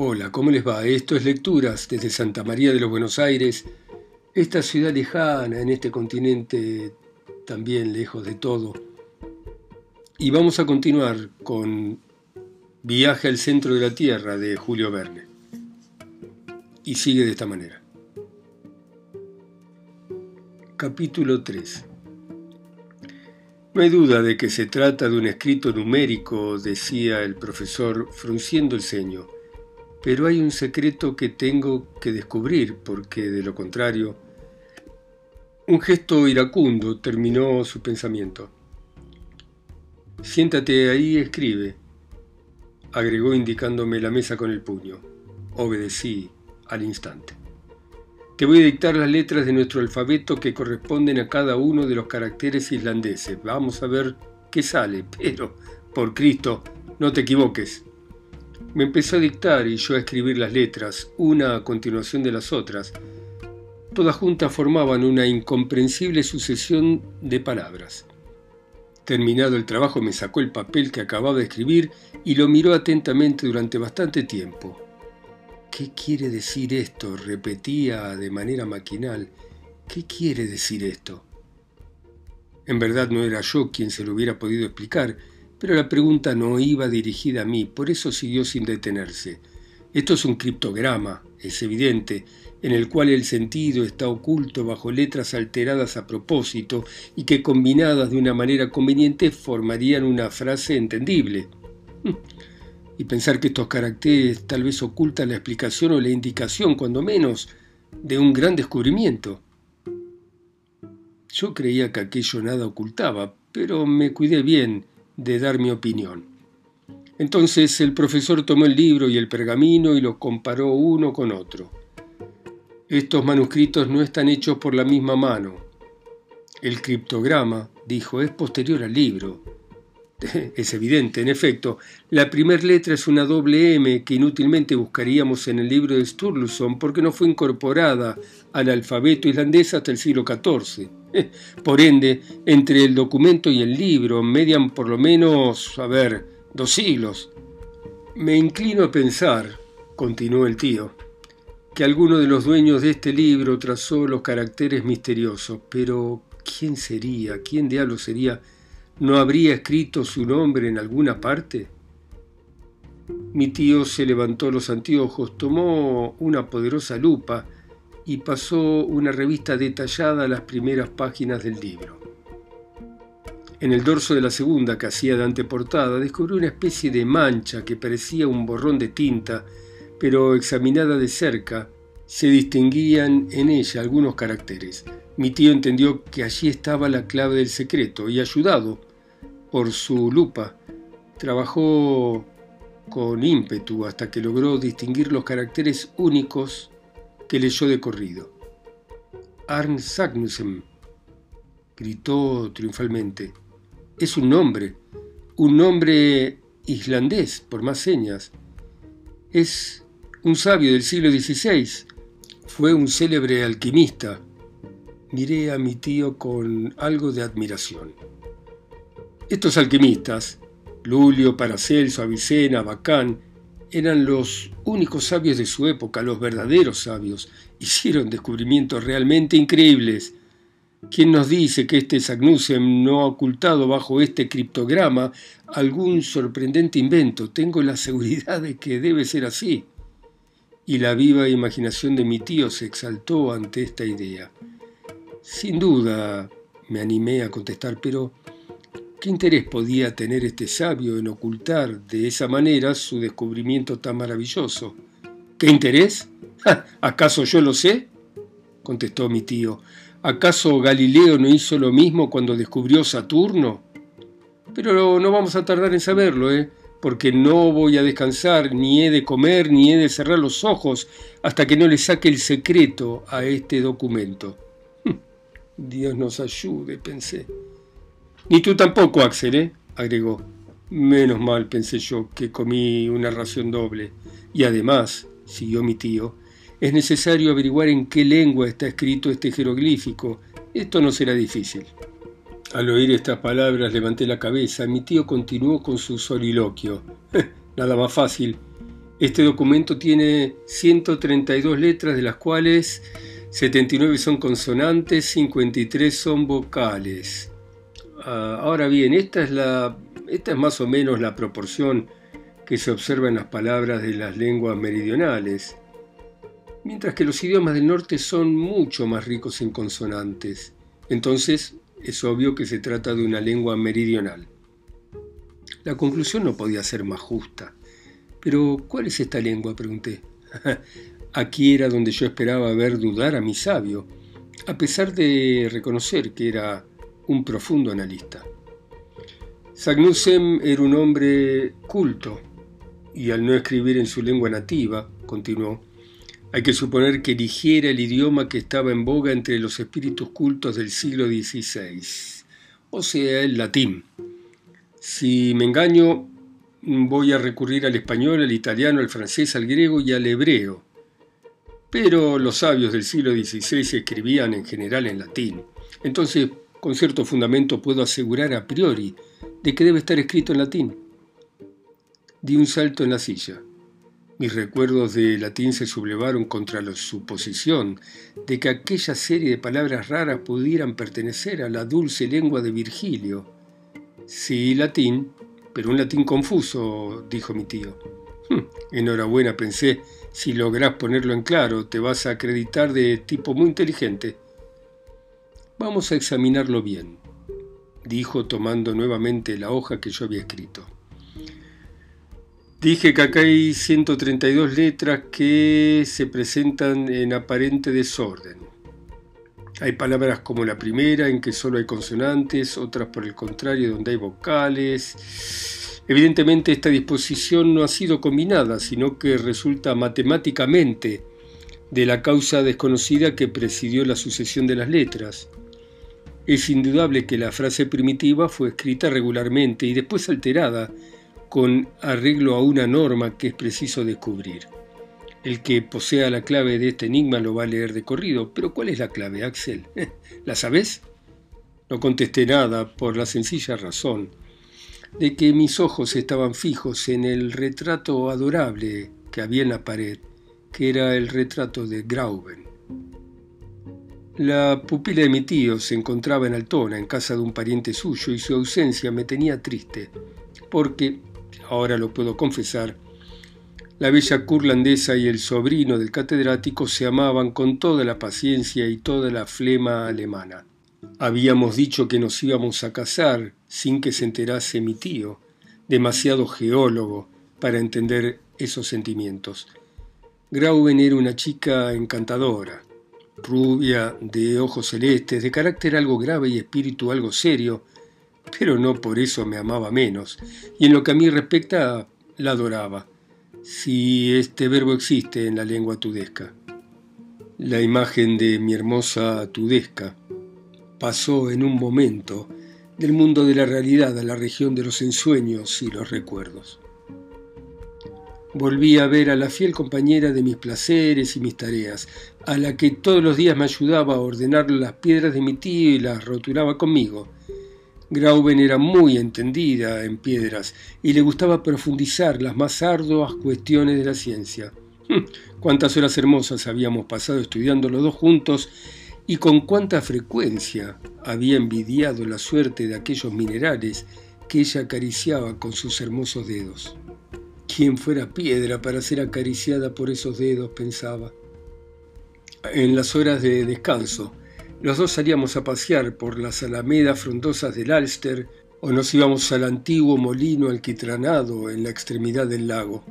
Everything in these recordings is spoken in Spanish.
Hola, ¿cómo les va? Esto es Lecturas desde Santa María de los Buenos Aires, esta ciudad lejana en este continente también lejos de todo. Y vamos a continuar con Viaje al centro de la Tierra de Julio Verne. Y sigue de esta manera. Capítulo 3 No hay duda de que se trata de un escrito numérico, decía el profesor frunciendo el ceño pero hay un secreto que tengo que descubrir, porque de lo contrario... Un gesto iracundo terminó su pensamiento. Siéntate ahí y escribe, agregó indicándome la mesa con el puño. Obedecí al instante. Te voy a dictar las letras de nuestro alfabeto que corresponden a cada uno de los caracteres islandeses. Vamos a ver qué sale, pero, por Cristo, no te equivoques. Me empezó a dictar y yo a escribir las letras, una a continuación de las otras. Todas juntas formaban una incomprensible sucesión de palabras. Terminado el trabajo me sacó el papel que acababa de escribir y lo miró atentamente durante bastante tiempo. ¿Qué quiere decir esto? repetía de manera maquinal. ¿Qué quiere decir esto? En verdad no era yo quien se lo hubiera podido explicar, pero la pregunta no iba dirigida a mí, por eso siguió sin detenerse. Esto es un criptograma, es evidente, en el cual el sentido está oculto bajo letras alteradas a propósito y que combinadas de una manera conveniente formarían una frase entendible. Y pensar que estos caracteres tal vez ocultan la explicación o la indicación, cuando menos, de un gran descubrimiento. Yo creía que aquello nada ocultaba, pero me cuidé bien de dar mi opinión. Entonces el profesor tomó el libro y el pergamino y los comparó uno con otro. Estos manuscritos no están hechos por la misma mano. El criptograma, dijo, es posterior al libro. Es evidente, en efecto, la primera letra es una doble M que inútilmente buscaríamos en el libro de Sturluson porque no fue incorporada al alfabeto islandés hasta el siglo XIV. Por ende, entre el documento y el libro median por lo menos, a ver, dos siglos. Me inclino a pensar, continuó el tío, que alguno de los dueños de este libro trazó los caracteres misteriosos, pero ¿quién sería? ¿Quién diablo sería? ¿No habría escrito su nombre en alguna parte? Mi tío se levantó los anteojos, tomó una poderosa lupa y pasó una revista detallada a las primeras páginas del libro. En el dorso de la segunda, que hacía de anteportada, descubrió una especie de mancha que parecía un borrón de tinta, pero examinada de cerca, se distinguían en ella algunos caracteres. Mi tío entendió que allí estaba la clave del secreto y ayudado por su lupa, trabajó con ímpetu hasta que logró distinguir los caracteres únicos que leyó de corrido. Arn Sagnussen, gritó triunfalmente. Es un nombre, un nombre islandés, por más señas. Es un sabio del siglo XVI. Fue un célebre alquimista. Miré a mi tío con algo de admiración. Estos alquimistas, Lulio, Paracelso, Avicena, Bacán, eran los únicos sabios de su época, los verdaderos sabios. Hicieron descubrimientos realmente increíbles. ¿Quién nos dice que este Sagnussem no ha ocultado bajo este criptograma algún sorprendente invento? Tengo la seguridad de que debe ser así. Y la viva imaginación de mi tío se exaltó ante esta idea. Sin duda, me animé a contestar, pero ¿Qué interés podía tener este sabio en ocultar de esa manera su descubrimiento tan maravilloso? ¿Qué interés? ¿Acaso yo lo sé? contestó mi tío. ¿Acaso Galileo no hizo lo mismo cuando descubrió Saturno? Pero no vamos a tardar en saberlo, ¿eh? porque no voy a descansar, ni he de comer, ni he de cerrar los ojos hasta que no le saque el secreto a este documento. Dios nos ayude, pensé. Ni tú tampoco, Axel, ¿eh? agregó. Menos mal, pensé yo, que comí una ración doble. Y además, siguió mi tío, es necesario averiguar en qué lengua está escrito este jeroglífico. Esto no será difícil. Al oír estas palabras levanté la cabeza. Mi tío continuó con su soliloquio. Nada más fácil. Este documento tiene 132 letras, de las cuales 79 son consonantes, 53 son vocales. Ah, ahora bien, esta es, la, esta es más o menos la proporción que se observa en las palabras de las lenguas meridionales, mientras que los idiomas del norte son mucho más ricos en consonantes. Entonces, es obvio que se trata de una lengua meridional. La conclusión no podía ser más justa. Pero, ¿cuál es esta lengua? pregunté. Aquí era donde yo esperaba ver dudar a mi sabio, a pesar de reconocer que era un profundo analista. Sagnussem era un hombre culto, y al no escribir en su lengua nativa, continuó, hay que suponer que eligiera el idioma que estaba en boga entre los espíritus cultos del siglo XVI, o sea, el latín. Si me engaño, voy a recurrir al español, al italiano, al francés, al griego y al hebreo. Pero los sabios del siglo XVI escribían en general en latín. Entonces, con cierto fundamento puedo asegurar a priori de que debe estar escrito en latín. Di un salto en la silla. Mis recuerdos de latín se sublevaron contra la suposición de que aquella serie de palabras raras pudieran pertenecer a la dulce lengua de Virgilio. Sí, latín, pero un latín confuso, dijo mi tío. Hm, enhorabuena, pensé, si lográs ponerlo en claro, te vas a acreditar de tipo muy inteligente. Vamos a examinarlo bien, dijo tomando nuevamente la hoja que yo había escrito. Dije que acá hay 132 letras que se presentan en aparente desorden. Hay palabras como la primera en que solo hay consonantes, otras por el contrario donde hay vocales. Evidentemente esta disposición no ha sido combinada, sino que resulta matemáticamente de la causa desconocida que presidió la sucesión de las letras. Es indudable que la frase primitiva fue escrita regularmente y después alterada con arreglo a una norma que es preciso descubrir. El que posea la clave de este enigma lo va a leer de corrido, pero ¿cuál es la clave, Axel? ¿La sabes? No contesté nada por la sencilla razón de que mis ojos estaban fijos en el retrato adorable que había en la pared, que era el retrato de Grauben. La pupila de mi tío se encontraba en Altona, en casa de un pariente suyo, y su ausencia me tenía triste, porque ahora lo puedo confesar, la bella curlandesa y el sobrino del catedrático se amaban con toda la paciencia y toda la flema alemana. Habíamos dicho que nos íbamos a casar sin que se enterase mi tío, demasiado geólogo para entender esos sentimientos. Grauben era una chica encantadora, rubia, de ojos celestes, de carácter algo grave y espíritu algo serio, pero no por eso me amaba menos, y en lo que a mí respecta, la adoraba, si este verbo existe en la lengua tudesca. La imagen de mi hermosa tudesca pasó en un momento del mundo de la realidad a la región de los ensueños y los recuerdos. Volví a ver a la fiel compañera de mis placeres y mis tareas, a la que todos los días me ayudaba a ordenar las piedras de mi tío y las roturaba conmigo, Grauben era muy entendida en piedras y le gustaba profundizar las más arduas cuestiones de la ciencia. Hm, cuántas horas hermosas habíamos pasado estudiando los dos juntos y con cuánta frecuencia había envidiado la suerte de aquellos minerales que ella acariciaba con sus hermosos dedos. ¿Quién fuera piedra para ser acariciada por esos dedos? pensaba. En las horas de descanso, los dos salíamos a pasear por las alamedas frondosas del Alster o nos íbamos al antiguo molino alquitranado en la extremidad del lago.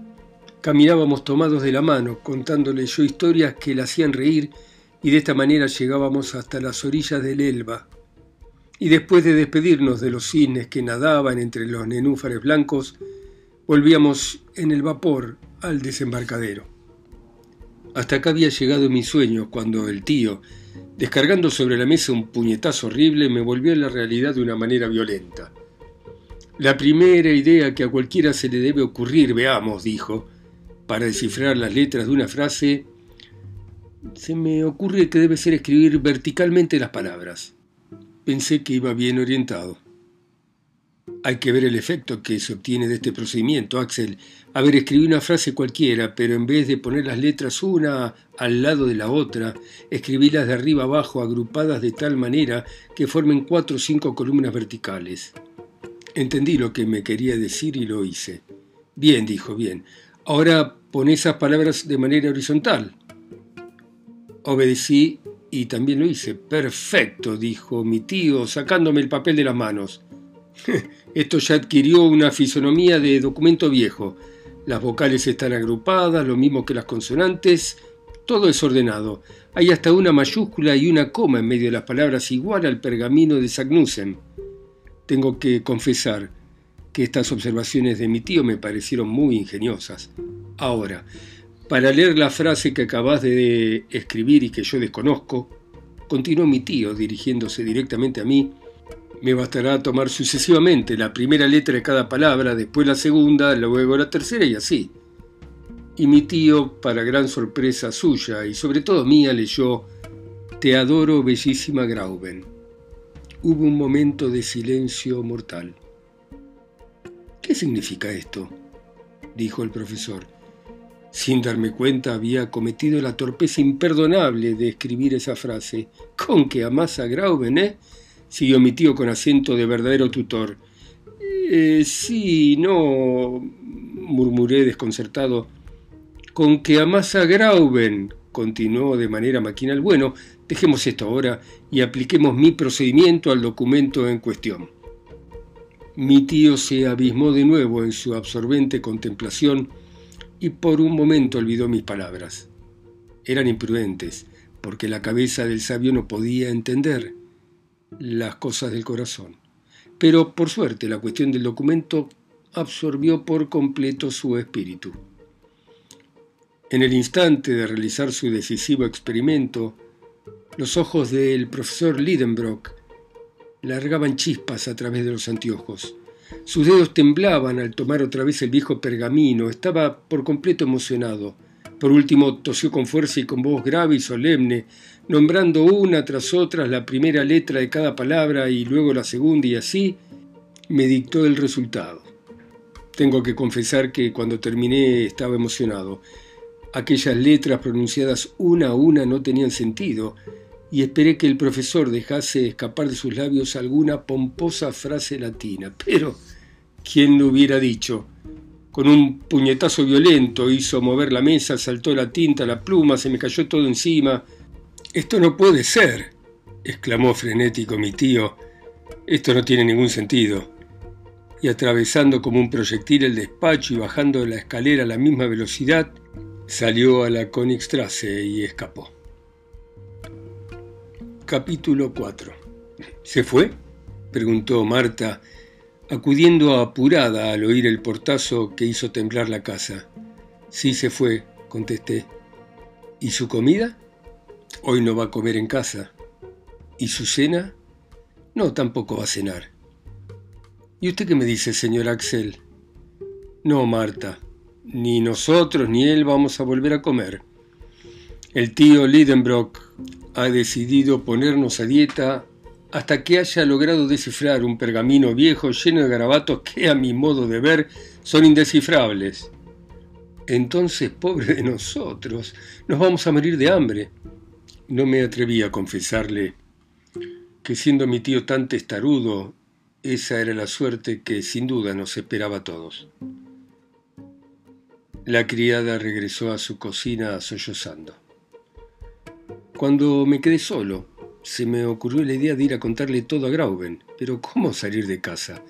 Caminábamos tomados de la mano, contándole yo historias que la hacían reír y de esta manera llegábamos hasta las orillas del Elba. Y después de despedirnos de los cisnes que nadaban entre los nenúfares blancos, volvíamos en el vapor al desembarcadero. Hasta acá había llegado mi sueño cuando el tío, Descargando sobre la mesa un puñetazo horrible, me volvió a la realidad de una manera violenta. La primera idea que a cualquiera se le debe ocurrir, veamos, dijo, para descifrar las letras de una frase, se me ocurre que debe ser escribir verticalmente las palabras. Pensé que iba bien orientado. Hay que ver el efecto que se obtiene de este procedimiento, Axel. A ver, escribí una frase cualquiera, pero en vez de poner las letras una al lado de la otra, escribílas de arriba abajo agrupadas de tal manera que formen cuatro o cinco columnas verticales. Entendí lo que me quería decir y lo hice. Bien, dijo, bien. Ahora pon esas palabras de manera horizontal. Obedecí y también lo hice. Perfecto, dijo mi tío, sacándome el papel de las manos. Esto ya adquirió una fisonomía de documento viejo. Las vocales están agrupadas, lo mismo que las consonantes, todo es ordenado. Hay hasta una mayúscula y una coma en medio de las palabras igual al pergamino de Sagnussen. Tengo que confesar que estas observaciones de mi tío me parecieron muy ingeniosas. Ahora, para leer la frase que acabas de escribir y que yo desconozco, continuó mi tío dirigiéndose directamente a mí, me bastará tomar sucesivamente la primera letra de cada palabra, después la segunda, luego la tercera y así. Y mi tío, para gran sorpresa suya y sobre todo mía, leyó Te adoro, bellísima Grauben. Hubo un momento de silencio mortal. ¿Qué significa esto? dijo el profesor. Sin darme cuenta había cometido la torpeza imperdonable de escribir esa frase. Con que amas a Grauben, ¿eh? Siguió mi tío con acento de verdadero tutor. Eh, sí, no, murmuré desconcertado. Con que amasa Grauben, continuó de manera maquinal. Bueno, dejemos esto ahora y apliquemos mi procedimiento al documento en cuestión. Mi tío se abismó de nuevo en su absorbente contemplación y por un momento olvidó mis palabras. Eran imprudentes, porque la cabeza del sabio no podía entender las cosas del corazón. Pero por suerte la cuestión del documento absorbió por completo su espíritu. En el instante de realizar su decisivo experimento, los ojos del profesor Lidenbrock largaban chispas a través de los anteojos. Sus dedos temblaban al tomar otra vez el viejo pergamino. Estaba por completo emocionado. Por último, tosió con fuerza y con voz grave y solemne, nombrando una tras otra la primera letra de cada palabra y luego la segunda y así, me dictó el resultado. Tengo que confesar que cuando terminé estaba emocionado. Aquellas letras pronunciadas una a una no tenían sentido y esperé que el profesor dejase escapar de sus labios alguna pomposa frase latina. Pero, ¿quién lo hubiera dicho? Con un puñetazo violento hizo mover la mesa, saltó la tinta, la pluma, se me cayó todo encima. Esto no puede ser, exclamó frenético mi tío. Esto no tiene ningún sentido. Y atravesando como un proyectil el despacho y bajando la escalera a la misma velocidad, salió a la Königstrasse y escapó. Capítulo 4 ¿Se fue? preguntó Marta acudiendo apurada al oír el portazo que hizo temblar la casa. Sí se fue, contesté. ¿Y su comida? Hoy no va a comer en casa. ¿Y su cena? No, tampoco va a cenar. ¿Y usted qué me dice, señor Axel? No, Marta, ni nosotros ni él vamos a volver a comer. El tío Lidenbrock ha decidido ponernos a dieta hasta que haya logrado descifrar un pergamino viejo lleno de garabatos que a mi modo de ver son indescifrables. Entonces, pobre de nosotros, nos vamos a morir de hambre. No me atreví a confesarle que siendo mi tío tan testarudo, esa era la suerte que sin duda nos esperaba a todos. La criada regresó a su cocina sollozando. Cuando me quedé solo, se me ocurrió la idea de ir a contarle todo a Grauben, pero ¿cómo salir de casa?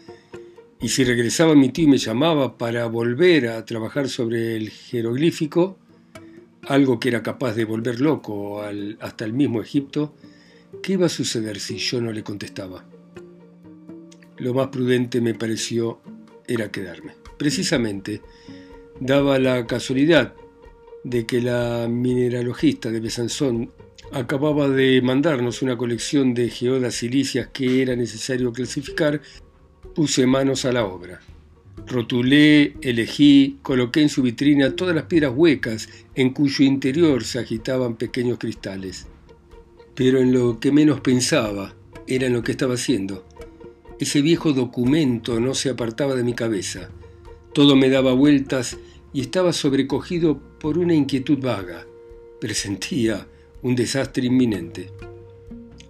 Y si regresaba mi tío y me llamaba para volver a trabajar sobre el jeroglífico, algo que era capaz de volver loco hasta el mismo Egipto, ¿qué iba a suceder si yo no le contestaba? Lo más prudente me pareció era quedarme. Precisamente, daba la casualidad de que la mineralogista de Besanzón acababa de mandarnos una colección de geodas silicias que era necesario clasificar, puse manos a la obra. Rotulé, elegí, coloqué en su vitrina todas las piedras huecas en cuyo interior se agitaban pequeños cristales. Pero en lo que menos pensaba era en lo que estaba haciendo. Ese viejo documento no se apartaba de mi cabeza. Todo me daba vueltas y estaba sobrecogido por una inquietud vaga. Presentía un desastre inminente.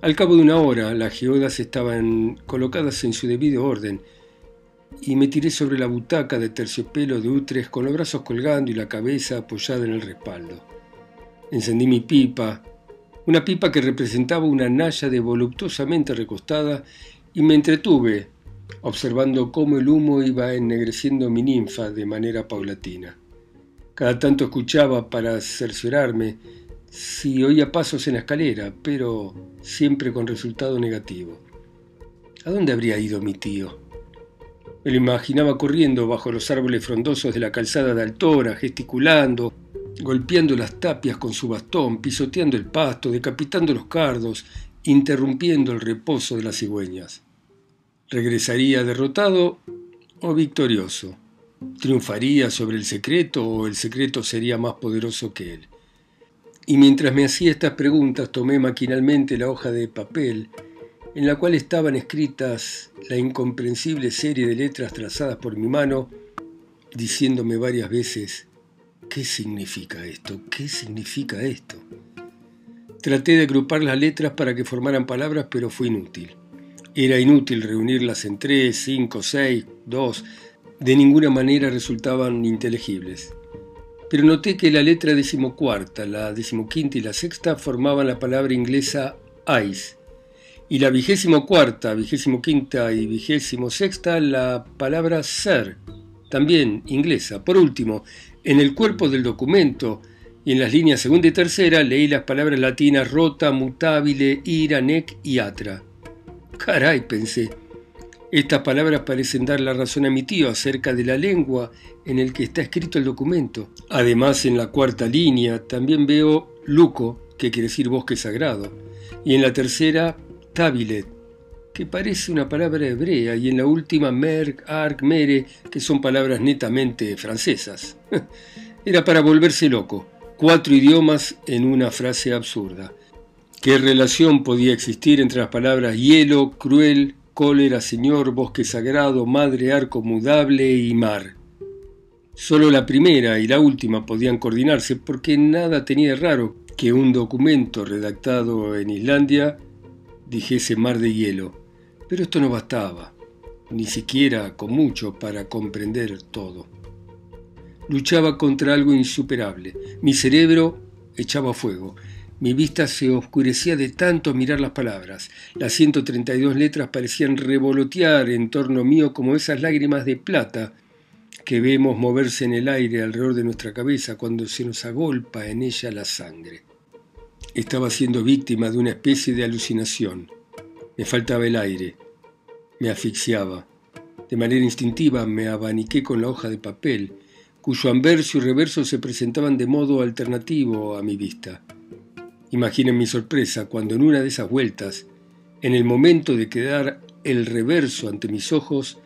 Al cabo de una hora, las geodas estaban colocadas en su debido orden y me tiré sobre la butaca de terciopelo de Utrecht con los brazos colgando y la cabeza apoyada en el respaldo. Encendí mi pipa, una pipa que representaba una naya de voluptuosamente recostada, y me entretuve observando cómo el humo iba ennegreciendo mi ninfa de manera paulatina. Cada tanto escuchaba para cerciorarme si oía pasos en la escalera, pero siempre con resultado negativo. ¿A dónde habría ido mi tío? Me lo imaginaba corriendo bajo los árboles frondosos de la calzada de Altora, gesticulando, golpeando las tapias con su bastón, pisoteando el pasto, decapitando los cardos, interrumpiendo el reposo de las cigüeñas. ¿Regresaría derrotado o victorioso? ¿Triunfaría sobre el secreto o el secreto sería más poderoso que él? Y mientras me hacía estas preguntas tomé maquinalmente la hoja de papel en la cual estaban escritas la incomprensible serie de letras trazadas por mi mano, diciéndome varias veces, ¿qué significa esto? ¿Qué significa esto? Traté de agrupar las letras para que formaran palabras, pero fue inútil. Era inútil reunirlas en tres, cinco, seis, dos. De ninguna manera resultaban inteligibles. Pero noté que la letra decimocuarta, la decimoquinta y la sexta formaban la palabra inglesa ice, y la vigésimo cuarta, vigésimo quinta y vigésimo sexta la palabra ser, también inglesa. Por último, en el cuerpo del documento y en las líneas segunda y tercera leí las palabras latinas rota, mutabile, ira, nec y atra. Caray, pensé. Estas palabras parecen dar la razón a mi tío acerca de la lengua en el que está escrito el documento. Además, en la cuarta línea también veo luco, que quiere decir bosque sagrado, y en la tercera Tabilet, que parece una palabra hebrea, y en la última merk, ark, mere, que son palabras netamente francesas. Era para volverse loco. Cuatro idiomas en una frase absurda. ¿Qué relación podía existir entre las palabras hielo, cruel, cólera, señor, bosque sagrado, madre, arco mudable y mar? Solo la primera y la última podían coordinarse porque nada tenía raro que un documento redactado en Islandia dijese mar de hielo, pero esto no bastaba, ni siquiera con mucho para comprender todo. Luchaba contra algo insuperable. Mi cerebro echaba fuego. Mi vista se oscurecía de tanto mirar las palabras. Las 132 letras parecían revolotear en torno mío como esas lágrimas de plata que vemos moverse en el aire alrededor de nuestra cabeza cuando se nos agolpa en ella la sangre. Estaba siendo víctima de una especie de alucinación. Me faltaba el aire. Me asfixiaba. De manera instintiva me abaniqué con la hoja de papel, cuyo anverso y reverso se presentaban de modo alternativo a mi vista. Imaginen mi sorpresa cuando en una de esas vueltas, en el momento de quedar el reverso ante mis ojos,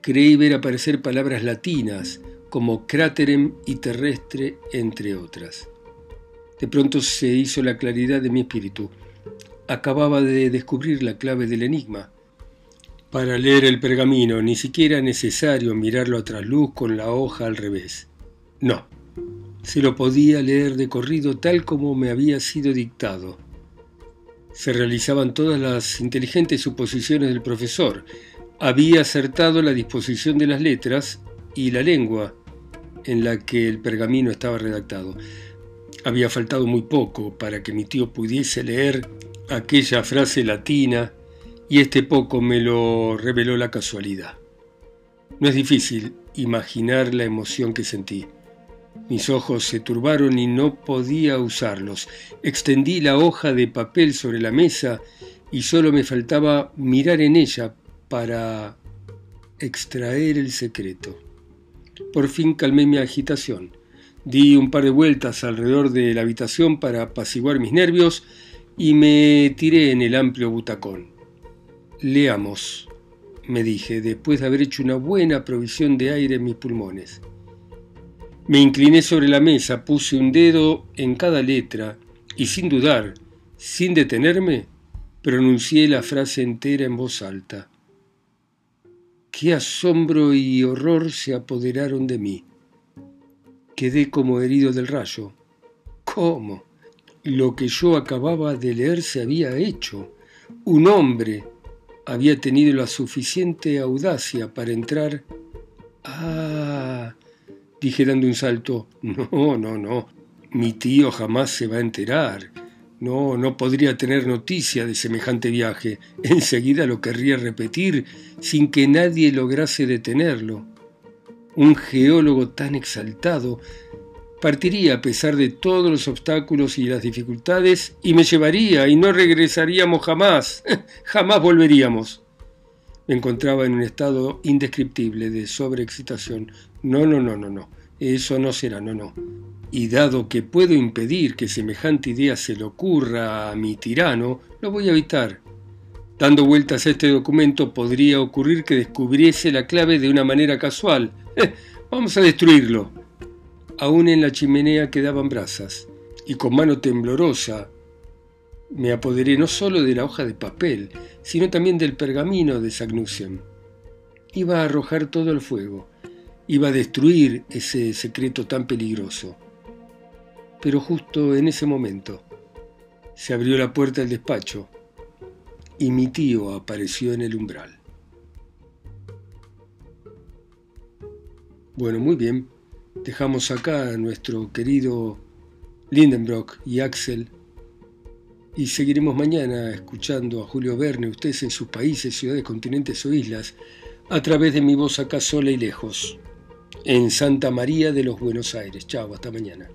creí ver aparecer palabras latinas como cráterem y terrestre, entre otras. De pronto se hizo la claridad de mi espíritu. Acababa de descubrir la clave del enigma. Para leer el pergamino ni siquiera necesario mirarlo a trasluz con la hoja al revés. No, se lo podía leer de corrido tal como me había sido dictado. Se realizaban todas las inteligentes suposiciones del profesor. Había acertado la disposición de las letras y la lengua en la que el pergamino estaba redactado. Había faltado muy poco para que mi tío pudiese leer aquella frase latina y este poco me lo reveló la casualidad. No es difícil imaginar la emoción que sentí. Mis ojos se turbaron y no podía usarlos. Extendí la hoja de papel sobre la mesa y solo me faltaba mirar en ella para extraer el secreto. Por fin calmé mi agitación. Di un par de vueltas alrededor de la habitación para apaciguar mis nervios y me tiré en el amplio butacón. Leamos, me dije, después de haber hecho una buena provisión de aire en mis pulmones. Me incliné sobre la mesa, puse un dedo en cada letra y sin dudar, sin detenerme, pronuncié la frase entera en voz alta. Qué asombro y horror se apoderaron de mí. Quedé como herido del rayo. ¿Cómo? Lo que yo acababa de leer se había hecho. Un hombre había tenido la suficiente audacia para entrar. Ah, dije dando un salto. No, no, no. Mi tío jamás se va a enterar. No, no podría tener noticia de semejante viaje. Enseguida lo querría repetir sin que nadie lograse detenerlo. Un geólogo tan exaltado partiría a pesar de todos los obstáculos y las dificultades y me llevaría y no regresaríamos jamás. jamás volveríamos. Me encontraba en un estado indescriptible de sobreexcitación. No, no, no, no, no. Eso no será, no, no y dado que puedo impedir que semejante idea se le ocurra a mi tirano, lo voy a evitar. Dando vueltas a este documento podría ocurrir que descubriese la clave de una manera casual. Vamos a destruirlo. Aún en la chimenea quedaban brasas, y con mano temblorosa me apoderé no solo de la hoja de papel, sino también del pergamino de Sagnussen. Iba a arrojar todo el fuego, iba a destruir ese secreto tan peligroso. Pero justo en ese momento se abrió la puerta del despacho y mi tío apareció en el umbral. Bueno, muy bien. Dejamos acá a nuestro querido Lindenbrock y Axel y seguiremos mañana escuchando a Julio Verne, ustedes en sus países, ciudades, continentes o islas, a través de mi voz acá sola y lejos, en Santa María de los Buenos Aires. Chao, hasta mañana.